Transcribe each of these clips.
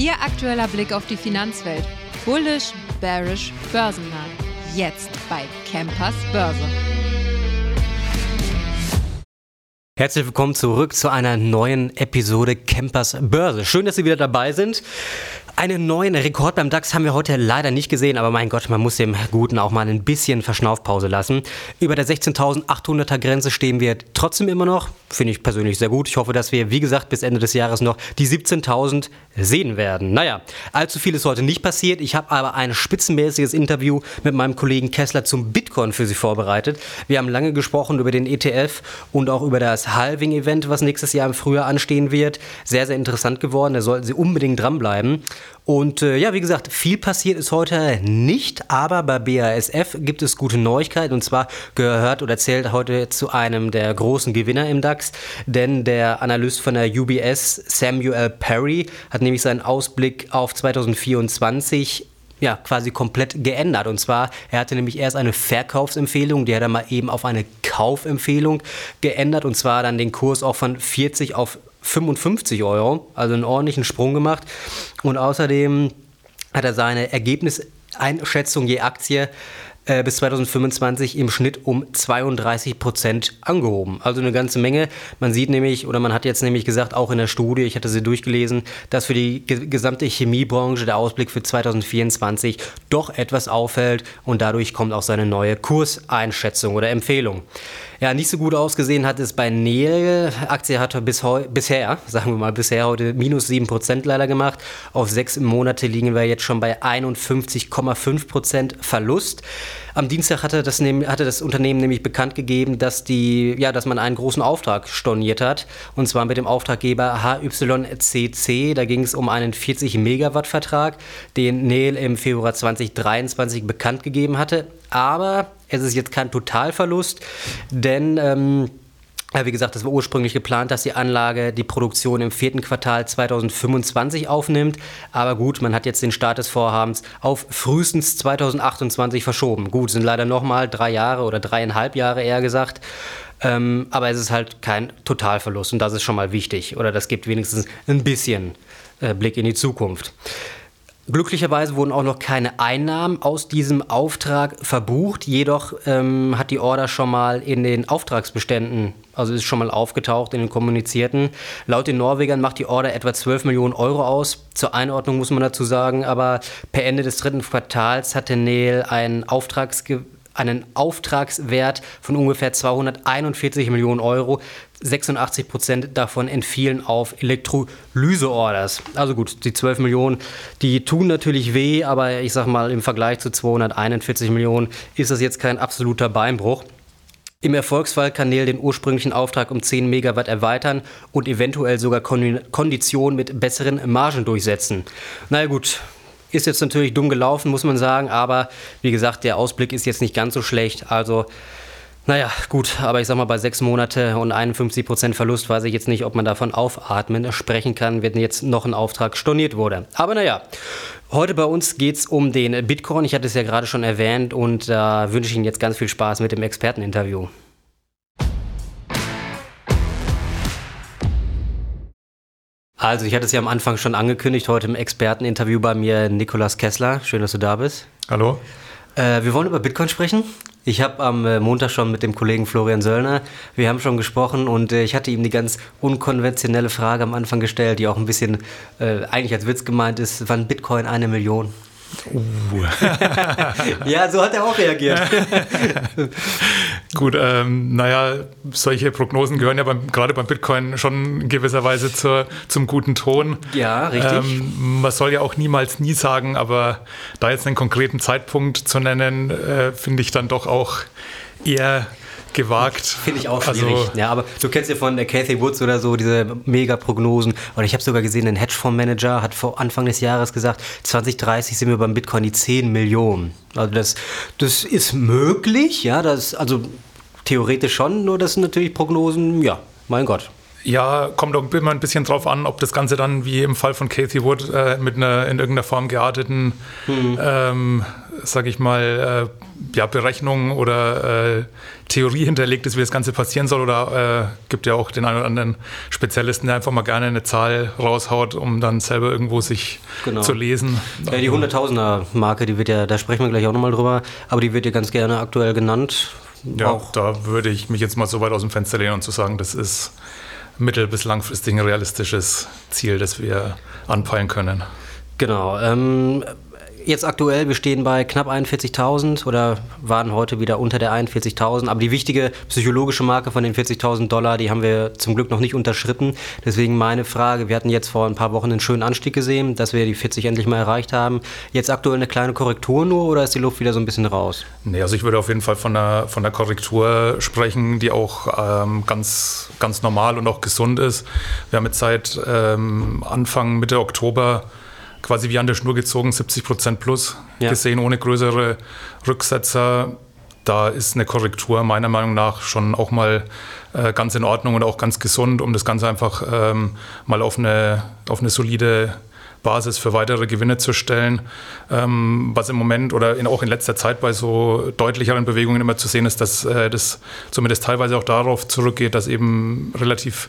Ihr aktueller Blick auf die Finanzwelt. Bullish, bearish, börsennah. Jetzt bei Campers Börse. Herzlich willkommen zurück zu einer neuen Episode Campers Börse. Schön, dass Sie wieder dabei sind. Einen neuen Rekord beim DAX haben wir heute leider nicht gesehen, aber mein Gott, man muss dem Guten auch mal ein bisschen Verschnaufpause lassen. Über der 16.800er Grenze stehen wir trotzdem immer noch. Finde ich persönlich sehr gut. Ich hoffe, dass wir, wie gesagt, bis Ende des Jahres noch die 17.000 sehen werden. Naja, allzu viel ist heute nicht passiert. Ich habe aber ein spitzenmäßiges Interview mit meinem Kollegen Kessler zum Bitcoin für Sie vorbereitet. Wir haben lange gesprochen über den ETF und auch über das Halving-Event, was nächstes Jahr im Frühjahr anstehen wird. Sehr, sehr interessant geworden. Da sollten Sie unbedingt dranbleiben. Und äh, ja, wie gesagt, viel passiert ist heute nicht, aber bei BASF gibt es gute Neuigkeiten. Und zwar gehört oder zählt heute zu einem der großen Gewinner im DAX, denn der Analyst von der UBS, Samuel Perry, hat nämlich seinen Ausblick auf 2024 ja, quasi komplett geändert. Und zwar, er hatte nämlich erst eine Verkaufsempfehlung, die hat er mal eben auf eine Kaufempfehlung geändert. Und zwar dann den Kurs auch von 40 auf 55 Euro, also einen ordentlichen Sprung gemacht. Und außerdem hat er seine Ergebniseinschätzung je Aktie äh, bis 2025 im Schnitt um 32 Prozent angehoben. Also eine ganze Menge. Man sieht nämlich, oder man hat jetzt nämlich gesagt, auch in der Studie, ich hatte sie durchgelesen, dass für die gesamte Chemiebranche der Ausblick für 2024 doch etwas auffällt und dadurch kommt auch seine neue Kurseinschätzung oder Empfehlung. Ja, nicht so gut ausgesehen hat es bei Neel. Aktie hat bis bisher, sagen wir mal bisher heute minus 7% leider gemacht. Auf sechs Monate liegen wir jetzt schon bei 51,5% Verlust. Am Dienstag hatte das, hatte das Unternehmen nämlich bekannt gegeben, dass, die, ja, dass man einen großen Auftrag storniert hat. Und zwar mit dem Auftraggeber HYCC. Da ging es um einen 40 Megawatt Vertrag, den Neel im Februar 2023 bekannt gegeben hatte. Aber es ist jetzt kein Totalverlust, denn ähm, wie gesagt, es war ursprünglich geplant, dass die Anlage die Produktion im vierten Quartal 2025 aufnimmt. Aber gut, man hat jetzt den Start des Vorhabens auf frühestens 2028 verschoben. Gut, sind leider nochmal drei Jahre oder dreieinhalb Jahre eher gesagt. Ähm, aber es ist halt kein Totalverlust und das ist schon mal wichtig. Oder das gibt wenigstens ein bisschen äh, Blick in die Zukunft. Glücklicherweise wurden auch noch keine Einnahmen aus diesem Auftrag verbucht, jedoch ähm, hat die Order schon mal in den Auftragsbeständen, also ist schon mal aufgetaucht in den kommunizierten. Laut den Norwegern macht die Order etwa 12 Millionen Euro aus. Zur Einordnung muss man dazu sagen, aber per Ende des dritten Quartals hatte Neil einen Auftragsge einen Auftragswert von ungefähr 241 Millionen Euro. 86 Prozent davon entfielen auf Elektrolyse-Orders. Also gut, die 12 Millionen, die tun natürlich weh, aber ich sag mal, im Vergleich zu 241 Millionen ist das jetzt kein absoluter Beinbruch. Im Erfolgsfall kann Neil den ursprünglichen Auftrag um 10 Megawatt erweitern und eventuell sogar Konditionen mit besseren Margen durchsetzen. Na naja, gut, ist jetzt natürlich dumm gelaufen, muss man sagen, aber wie gesagt, der Ausblick ist jetzt nicht ganz so schlecht. Also, naja, gut, aber ich sag mal, bei sechs Monate und 51 Prozent Verlust weiß ich jetzt nicht, ob man davon aufatmen sprechen kann, wenn jetzt noch ein Auftrag storniert wurde. Aber naja, heute bei uns geht es um den Bitcoin. Ich hatte es ja gerade schon erwähnt und da äh, wünsche ich Ihnen jetzt ganz viel Spaß mit dem Experteninterview. Also, ich hatte es ja am Anfang schon angekündigt, heute im Experteninterview bei mir Nikolas Kessler. Schön, dass du da bist. Hallo. Äh, wir wollen über Bitcoin sprechen. Ich habe am äh, Montag schon mit dem Kollegen Florian Söllner, wir haben schon gesprochen und äh, ich hatte ihm die ganz unkonventionelle Frage am Anfang gestellt, die auch ein bisschen äh, eigentlich als Witz gemeint ist, wann Bitcoin eine Million? Uh. ja, so hat er auch reagiert. Gut, ähm, naja, solche Prognosen gehören ja beim, gerade beim Bitcoin schon in gewisser Weise zur, zum guten Ton. Ja, richtig. Ähm, man soll ja auch niemals nie sagen, aber da jetzt einen konkreten Zeitpunkt zu nennen, äh, finde ich dann doch auch eher gewagt. Finde ich auch schwierig. Also, ja, aber du kennst ja von der Cathy Woods oder so diese Mega-Prognosen. Oder ich habe sogar gesehen, ein Hedgefondsmanager hat vor Anfang des Jahres gesagt, 2030 sind wir beim Bitcoin die 10 Millionen. Also das, das ist möglich, ja, das, also theoretisch schon, nur das sind natürlich Prognosen, ja, mein Gott. Ja, kommt auch immer ein bisschen drauf an, ob das Ganze dann wie im Fall von Cathy Wood äh, mit einer in irgendeiner Form gearteten hm. ähm, sage ich mal, äh, ja, Berechnung oder äh, Theorie hinterlegt ist, wie das Ganze passieren soll? Oder äh, gibt ja auch den einen oder anderen Spezialisten, der einfach mal gerne eine Zahl raushaut, um dann selber irgendwo sich genau. zu lesen? Ja, die Hunderttausender-Marke, die wird ja, da sprechen wir gleich auch nochmal drüber, aber die wird ja ganz gerne aktuell genannt. Ja, auch. da würde ich mich jetzt mal so weit aus dem Fenster lehnen und zu sagen, das ist mittel- bis langfristig ein realistisches Ziel, das wir anpeilen können. Genau. Ähm, jetzt aktuell, wir stehen bei knapp 41.000 oder waren heute wieder unter der 41.000. Aber die wichtige psychologische Marke von den 40.000 Dollar, die haben wir zum Glück noch nicht unterschritten. Deswegen meine Frage, wir hatten jetzt vor ein paar Wochen einen schönen Anstieg gesehen, dass wir die 40 endlich mal erreicht haben. Jetzt aktuell eine kleine Korrektur nur oder ist die Luft wieder so ein bisschen raus? Nee, also ich würde auf jeden Fall von der, von der Korrektur sprechen, die auch ähm, ganz, ganz normal und auch gesund ist. Wir haben jetzt seit ähm, Anfang, Mitte Oktober quasi wie an der Schnur gezogen, 70 Prozent plus ja. gesehen, ohne größere Rücksetzer. Da ist eine Korrektur meiner Meinung nach schon auch mal äh, ganz in Ordnung und auch ganz gesund, um das Ganze einfach ähm, mal auf eine, auf eine solide Basis für weitere Gewinne zu stellen. Ähm, was im Moment oder in, auch in letzter Zeit bei so deutlicheren Bewegungen immer zu sehen ist, dass äh, das zumindest teilweise auch darauf zurückgeht, dass eben relativ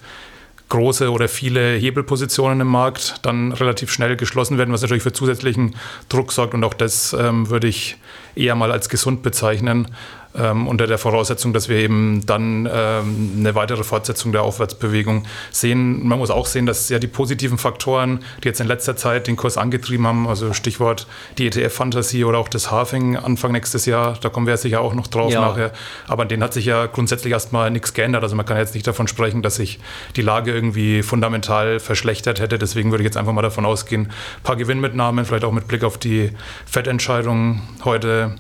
große oder viele Hebelpositionen im Markt dann relativ schnell geschlossen werden, was natürlich für zusätzlichen Druck sorgt. Und auch das ähm, würde ich eher mal als gesund bezeichnen ähm, unter der Voraussetzung, dass wir eben dann ähm, eine weitere Fortsetzung der Aufwärtsbewegung sehen. Man muss auch sehen, dass ja die positiven Faktoren, die jetzt in letzter Zeit den Kurs angetrieben haben, also Stichwort die ETF-Fantasie oder auch das Halving Anfang nächstes Jahr, da kommen wir sicher auch noch drauf ja. nachher, aber an denen hat sich ja grundsätzlich erstmal nichts geändert. Also man kann jetzt nicht davon sprechen, dass sich die Lage irgendwie fundamental verschlechtert hätte. Deswegen würde ich jetzt einfach mal davon ausgehen, ein paar Gewinnmitnahmen, vielleicht auch mit Blick auf die Fettentscheidung heute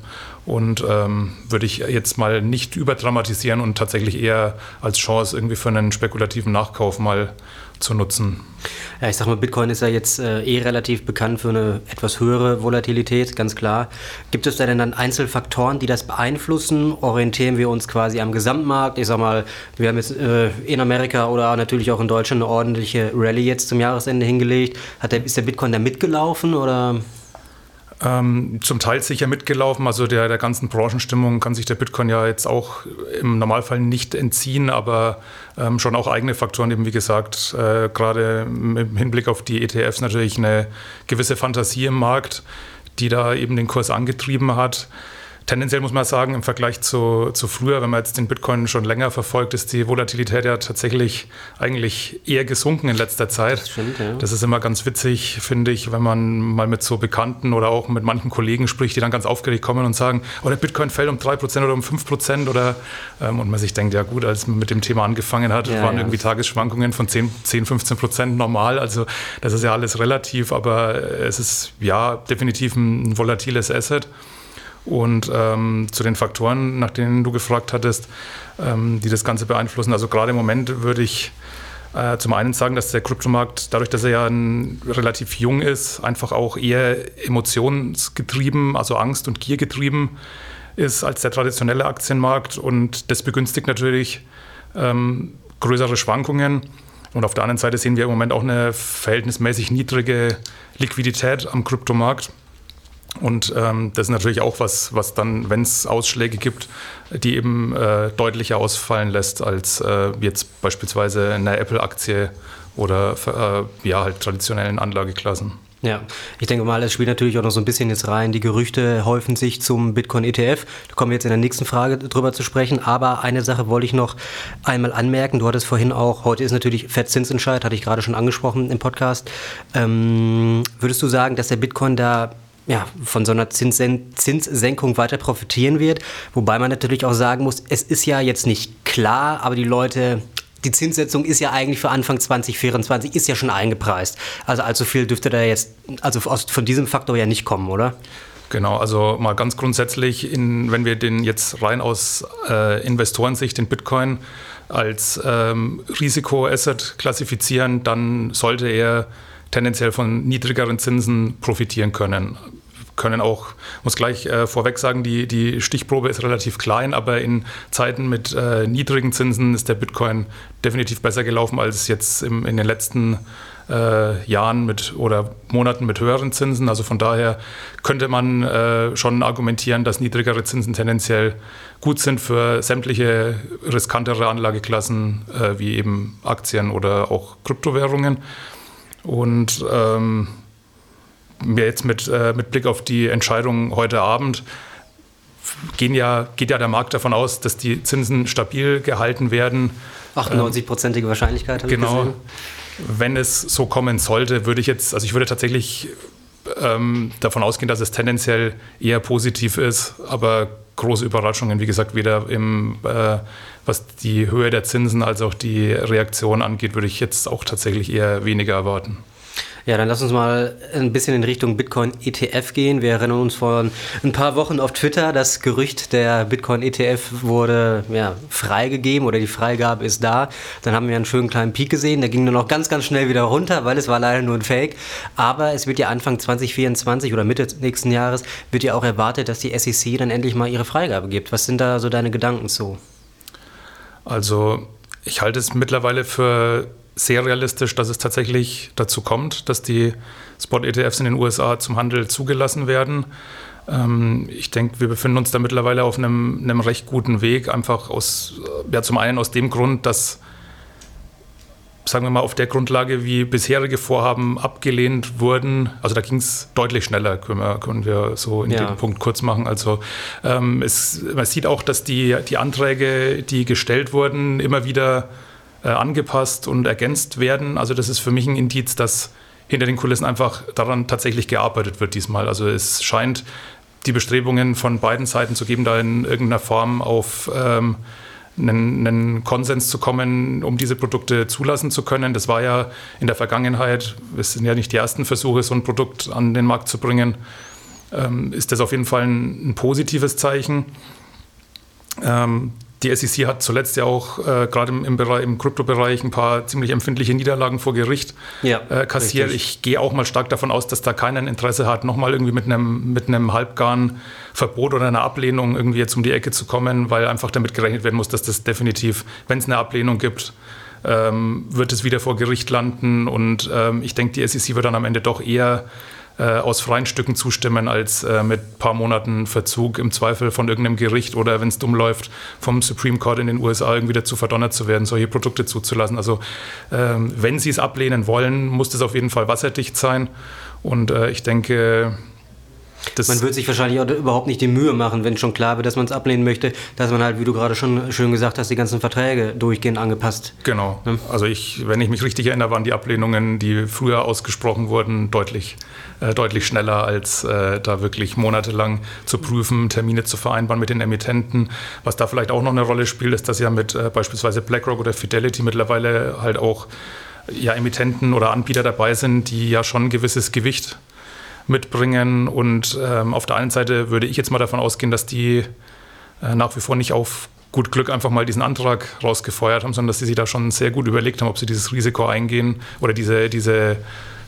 und ähm, würde ich jetzt mal nicht überdramatisieren und tatsächlich eher als Chance irgendwie für einen spekulativen Nachkauf mal zu nutzen. Ja, ich sag mal, Bitcoin ist ja jetzt äh, eh relativ bekannt für eine etwas höhere Volatilität, ganz klar. Gibt es da denn dann Einzelfaktoren, die das beeinflussen? Orientieren wir uns quasi am Gesamtmarkt? Ich sag mal, wir haben jetzt äh, in Amerika oder natürlich auch in Deutschland eine ordentliche Rallye jetzt zum Jahresende hingelegt. Hat der, ist der Bitcoin da mitgelaufen oder? Ähm, zum Teil sicher mitgelaufen. Also der, der ganzen Branchenstimmung kann sich der Bitcoin ja jetzt auch im Normalfall nicht entziehen, aber ähm, schon auch eigene Faktoren, eben wie gesagt, äh, gerade im Hinblick auf die ETFs natürlich eine gewisse Fantasie im Markt, die da eben den Kurs angetrieben hat. Tendenziell muss man sagen, im Vergleich zu, zu früher, wenn man jetzt den Bitcoin schon länger verfolgt, ist die Volatilität ja tatsächlich eigentlich eher gesunken in letzter Zeit. Das, stimmt, ja. das ist immer ganz witzig, finde ich, wenn man mal mit so Bekannten oder auch mit manchen Kollegen spricht, die dann ganz aufgeregt kommen und sagen, oh, der Bitcoin fällt um 3% oder um 5% oder ähm, und man sich denkt, ja gut, als man mit dem Thema angefangen hat, ja, waren ja. irgendwie Tagesschwankungen von 10, 10, 15% normal. Also das ist ja alles relativ, aber es ist ja definitiv ein volatiles Asset. Und ähm, zu den Faktoren, nach denen du gefragt hattest, ähm, die das Ganze beeinflussen. Also gerade im Moment würde ich äh, zum einen sagen, dass der Kryptomarkt, dadurch, dass er ja relativ jung ist, einfach auch eher emotionsgetrieben, also Angst- und Giergetrieben ist als der traditionelle Aktienmarkt. Und das begünstigt natürlich ähm, größere Schwankungen. Und auf der anderen Seite sehen wir im Moment auch eine verhältnismäßig niedrige Liquidität am Kryptomarkt. Und ähm, das ist natürlich auch was, was dann, wenn es Ausschläge gibt, die eben äh, deutlicher ausfallen lässt als äh, jetzt beispielsweise eine Apple-Aktie oder äh, ja, halt traditionellen Anlageklassen. Ja, ich denke mal, es spielt natürlich auch noch so ein bisschen jetzt rein. Die Gerüchte häufen sich zum Bitcoin-ETF. Da kommen wir jetzt in der nächsten Frage drüber zu sprechen. Aber eine Sache wollte ich noch einmal anmerken. Du hattest vorhin auch, heute ist natürlich Fettzinsentscheid, hatte ich gerade schon angesprochen im Podcast. Ähm, würdest du sagen, dass der Bitcoin da ja, von so einer Zinsen Zinssenkung weiter profitieren wird. Wobei man natürlich auch sagen muss, es ist ja jetzt nicht klar, aber die Leute, die Zinssetzung ist ja eigentlich für Anfang 2024, ist ja schon eingepreist. Also allzu viel dürfte da jetzt, also aus, von diesem Faktor ja nicht kommen, oder? Genau, also mal ganz grundsätzlich, in, wenn wir den jetzt rein aus äh, Investorensicht, den Bitcoin als ähm, Risikoasset klassifizieren, dann sollte er tendenziell von niedrigeren Zinsen profitieren können. Können auch, muss gleich äh, vorweg sagen, die, die Stichprobe ist relativ klein, aber in Zeiten mit äh, niedrigen Zinsen ist der Bitcoin definitiv besser gelaufen als jetzt im, in den letzten äh, Jahren mit oder Monaten mit höheren Zinsen. Also von daher könnte man äh, schon argumentieren, dass niedrigere Zinsen tendenziell gut sind für sämtliche riskantere Anlageklassen äh, wie eben Aktien oder auch Kryptowährungen. Und ähm, jetzt mit, äh, mit Blick auf die Entscheidung heute Abend gehen ja, geht ja der Markt davon aus, dass die Zinsen stabil gehalten werden. 98-prozentige Wahrscheinlichkeit. Habe genau. Gesehen. Wenn es so kommen sollte, würde ich jetzt, also ich würde tatsächlich ähm, davon ausgehen, dass es tendenziell eher positiv ist, aber große Überraschungen, wie gesagt, weder im, äh, was die Höhe der Zinsen als auch die Reaktion angeht, würde ich jetzt auch tatsächlich eher weniger erwarten. Ja, dann lass uns mal ein bisschen in Richtung Bitcoin ETF gehen. Wir erinnern uns vor ein paar Wochen auf Twitter, das Gerücht der Bitcoin ETF wurde ja, freigegeben oder die Freigabe ist da. Dann haben wir einen schönen kleinen Peak gesehen, der ging nur noch ganz, ganz schnell wieder runter, weil es war leider nur ein Fake. Aber es wird ja Anfang 2024 oder Mitte nächsten Jahres wird ja auch erwartet, dass die SEC dann endlich mal ihre Freigabe gibt. Was sind da so deine Gedanken zu? Also ich halte es mittlerweile für sehr realistisch, dass es tatsächlich dazu kommt, dass die Spot-ETFs in den USA zum Handel zugelassen werden. Ähm, ich denke, wir befinden uns da mittlerweile auf einem, einem recht guten Weg, einfach aus, ja, zum einen aus dem Grund, dass sagen wir mal, auf der Grundlage, wie bisherige Vorhaben abgelehnt wurden. Also da ging es deutlich schneller, können wir, können wir so in ja. dem Punkt kurz machen. Also ähm, es, man sieht auch, dass die, die Anträge, die gestellt wurden, immer wieder äh, angepasst und ergänzt werden. Also das ist für mich ein Indiz, dass hinter den Kulissen einfach daran tatsächlich gearbeitet wird diesmal. Also es scheint die Bestrebungen von beiden Seiten zu geben, da in irgendeiner Form auf ähm, einen, einen, Konsens zu kommen, um diese Produkte zulassen zu können. Das war ja in der Vergangenheit, es sind ja nicht die ersten Versuche, so ein Produkt an den Markt zu bringen, ähm, ist das auf jeden Fall ein, ein positives Zeichen. Ähm, die SEC hat zuletzt ja auch äh, gerade im, im, im Kryptobereich ein paar ziemlich empfindliche Niederlagen vor Gericht ja, äh, kassiert. Richtig. Ich gehe auch mal stark davon aus, dass da keiner Interesse hat, nochmal irgendwie mit einem, mit einem halbgaren Verbot oder einer Ablehnung irgendwie jetzt um die Ecke zu kommen, weil einfach damit gerechnet werden muss, dass das definitiv, wenn es eine Ablehnung gibt, ähm, wird es wieder vor Gericht landen. Und ähm, ich denke, die SEC wird dann am Ende doch eher äh, aus freien Stücken zustimmen, als äh, mit ein paar Monaten Verzug im Zweifel von irgendeinem Gericht oder wenn es dumm läuft, vom Supreme Court in den USA irgendwie dazu verdonnert zu werden, solche Produkte zuzulassen. Also ähm, wenn sie es ablehnen wollen, muss das auf jeden Fall wasserdicht sein. Und äh, ich denke, das man wird sich wahrscheinlich auch überhaupt nicht die Mühe machen, wenn schon klar wird, dass man es ablehnen möchte, dass man halt, wie du gerade schon schön gesagt hast, die ganzen Verträge durchgehend angepasst. Genau. Ne? Also ich, wenn ich mich richtig erinnere, waren die Ablehnungen, die früher ausgesprochen wurden, deutlich, äh, deutlich schneller, als äh, da wirklich monatelang zu prüfen, Termine zu vereinbaren mit den Emittenten. Was da vielleicht auch noch eine Rolle spielt, ist, dass ja mit äh, beispielsweise BlackRock oder Fidelity mittlerweile halt auch ja, Emittenten oder Anbieter dabei sind, die ja schon ein gewisses Gewicht mitbringen. Und ähm, auf der einen Seite würde ich jetzt mal davon ausgehen, dass die äh, nach wie vor nicht auf gut Glück einfach mal diesen Antrag rausgefeuert haben, sondern dass sie sich da schon sehr gut überlegt haben, ob sie dieses Risiko eingehen oder diese, diese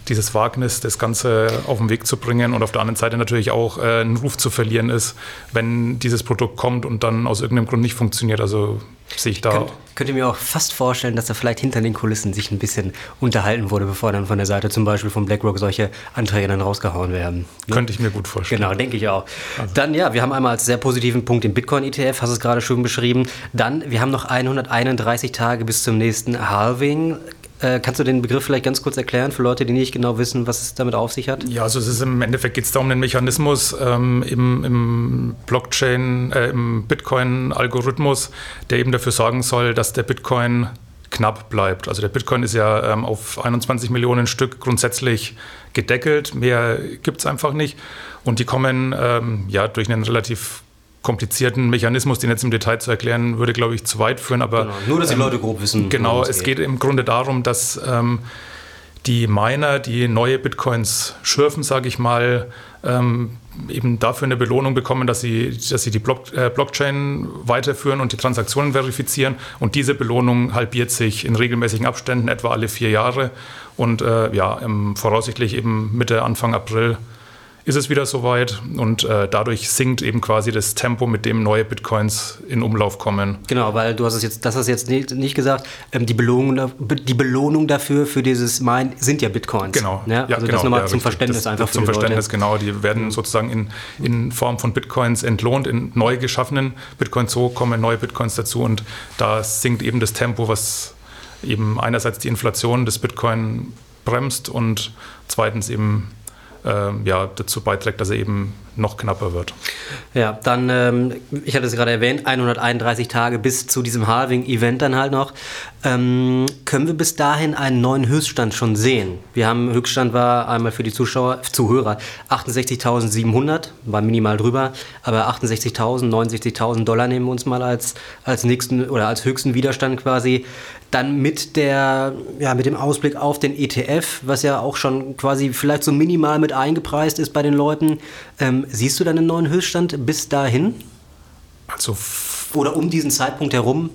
dieses Wagnis, das Ganze auf den Weg zu bringen und auf der anderen Seite natürlich auch äh, einen Ruf zu verlieren ist, wenn dieses Produkt kommt und dann aus irgendeinem Grund nicht funktioniert. Also sehe ich da. Könnt, könnt ihr mir auch fast vorstellen, dass da vielleicht hinter den Kulissen sich ein bisschen unterhalten wurde, bevor dann von der Seite zum Beispiel von BlackRock solche Anträge dann rausgehauen werden. Ne? Könnte ich mir gut vorstellen. Genau, denke ich auch. Also. Dann ja, wir haben einmal als sehr positiven Punkt den Bitcoin-ETF, hast es gerade schön beschrieben. Dann, wir haben noch 131 Tage bis zum nächsten Halving. Äh, kannst du den Begriff vielleicht ganz kurz erklären für Leute, die nicht genau wissen, was es damit auf sich hat? Ja, also es ist im Endeffekt geht es da um den Mechanismus ähm, im, im, Blockchain, äh, im Bitcoin-Algorithmus, der eben dafür sorgen soll, dass der Bitcoin knapp bleibt. Also der Bitcoin ist ja ähm, auf 21 Millionen Stück grundsätzlich gedeckelt. Mehr gibt es einfach nicht. Und die kommen ähm, ja durch einen relativ komplizierten Mechanismus, den jetzt im Detail zu erklären, würde, glaube ich, zu weit führen. Aber, genau. Nur, dass die ähm, Leute grob wissen. Genau, es geht. geht. im Grunde darum, dass ähm, die Miner, die neue Bitcoins schürfen, sage ich mal, ähm, eben dafür eine Belohnung bekommen, dass sie, dass sie die Block, äh, Blockchain weiterführen und die Transaktionen verifizieren. Und diese Belohnung halbiert sich in regelmäßigen Abständen, etwa alle vier Jahre. Und äh, ja, voraussichtlich eben Mitte, Anfang April ist es wieder soweit und äh, dadurch sinkt eben quasi das Tempo, mit dem neue Bitcoins in Umlauf kommen. Genau, weil du hast es jetzt, das hast jetzt nicht, nicht gesagt, ähm, die, Belohnung, die Belohnung dafür, für dieses Mine sind ja Bitcoins. Genau. Ja, also genau, das nochmal ja, zum. Verständnis das, einfach das Zum Verständnis, Leute. genau. Die werden sozusagen in, in Form von Bitcoins entlohnt, in neu geschaffenen Bitcoins. So kommen neue Bitcoins dazu und da sinkt eben das Tempo, was eben einerseits die Inflation des Bitcoin bremst und zweitens eben ja, dazu beiträgt, dass er eben noch knapper wird. Ja, dann, ähm, ich hatte es gerade erwähnt, 131 Tage bis zu diesem Halving-Event dann halt noch. Ähm, können wir bis dahin einen neuen Höchststand schon sehen? Wir haben, Höchststand war einmal für die Zuschauer, Zuhörer 68.700, war minimal drüber, aber 68.000, 69.000 Dollar nehmen wir uns mal als, als nächsten oder als höchsten Widerstand quasi. Dann mit der, ja, mit dem Ausblick auf den ETF, was ja auch schon quasi vielleicht so minimal mit eingepreist ist bei den Leuten. Ähm, siehst du dann einen neuen Höchststand bis dahin? Also Oder um diesen Zeitpunkt herum?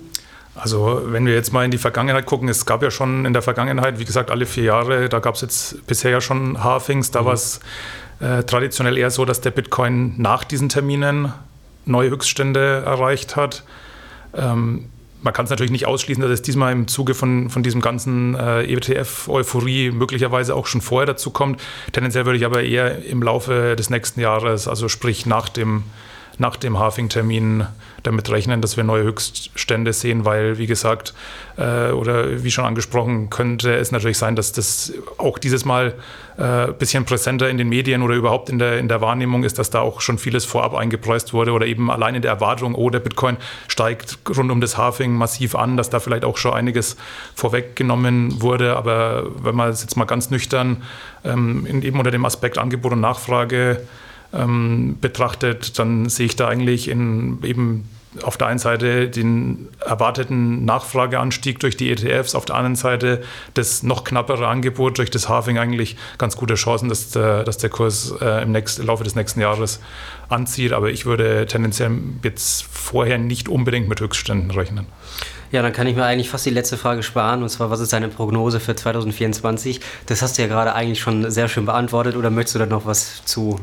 Also wenn wir jetzt mal in die Vergangenheit gucken, es gab ja schon in der Vergangenheit, wie gesagt, alle vier Jahre, da gab es jetzt bisher ja schon Halvings, da war es äh, traditionell eher so, dass der Bitcoin nach diesen Terminen neue Höchststände erreicht hat. Ähm, man kann es natürlich nicht ausschließen, dass es diesmal im Zuge von, von diesem ganzen äh, ETF-Euphorie möglicherweise auch schon vorher dazu kommt. Tendenziell würde ich aber eher im Laufe des nächsten Jahres, also sprich nach dem, nach dem Halving-Termin, damit rechnen, dass wir neue Höchststände sehen, weil, wie gesagt, äh, oder wie schon angesprochen, könnte es natürlich sein, dass das auch dieses Mal ein äh, bisschen präsenter in den Medien oder überhaupt in der, in der Wahrnehmung ist, dass da auch schon vieles vorab eingepreist wurde oder eben allein in der Erwartung, oh, der Bitcoin steigt rund um das Halving massiv an, dass da vielleicht auch schon einiges vorweggenommen wurde. Aber wenn man es jetzt mal ganz nüchtern ähm, in, eben unter dem Aspekt Angebot und Nachfrage ähm, betrachtet, dann sehe ich da eigentlich in eben auf der einen Seite den erwarteten Nachfrageanstieg durch die ETFs, auf der anderen Seite das noch knappere Angebot durch das Halving eigentlich ganz gute Chancen, dass der, dass der Kurs äh, im nächsten, Laufe des nächsten Jahres anzieht. Aber ich würde tendenziell jetzt vorher nicht unbedingt mit Höchstständen rechnen. Ja, dann kann ich mir eigentlich fast die letzte Frage sparen. Und zwar, was ist deine Prognose für 2024? Das hast du ja gerade eigentlich schon sehr schön beantwortet. Oder möchtest du da noch was zu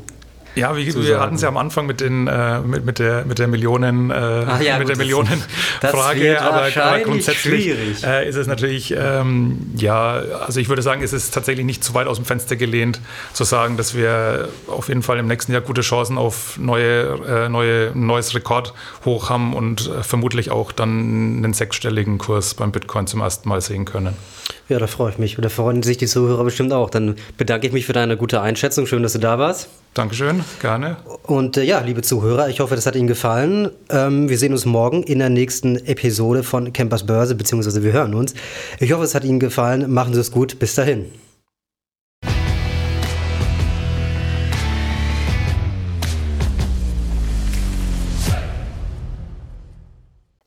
ja, wie, wir hatten es ja am Anfang mit, den, äh, mit, mit, der, mit der Millionen, äh, ja, mit gut, der Millionenfrage, aber, aber grundsätzlich äh, ist es natürlich, ähm, ja, also ich würde sagen, es ist tatsächlich nicht zu weit aus dem Fenster gelehnt, zu sagen, dass wir auf jeden Fall im nächsten Jahr gute Chancen auf neue, äh, neue, neues Rekord hoch haben und äh, vermutlich auch dann einen sechsstelligen Kurs beim Bitcoin zum ersten Mal sehen können. Ja, da freue ich mich. Und da freuen sich die Zuhörer bestimmt auch. Dann bedanke ich mich für deine gute Einschätzung. Schön, dass du da warst. Dankeschön, gerne. Und äh, ja, liebe Zuhörer, ich hoffe, das hat Ihnen gefallen. Ähm, wir sehen uns morgen in der nächsten Episode von Campers Börse, beziehungsweise wir hören uns. Ich hoffe, es hat Ihnen gefallen. Machen Sie es gut. Bis dahin.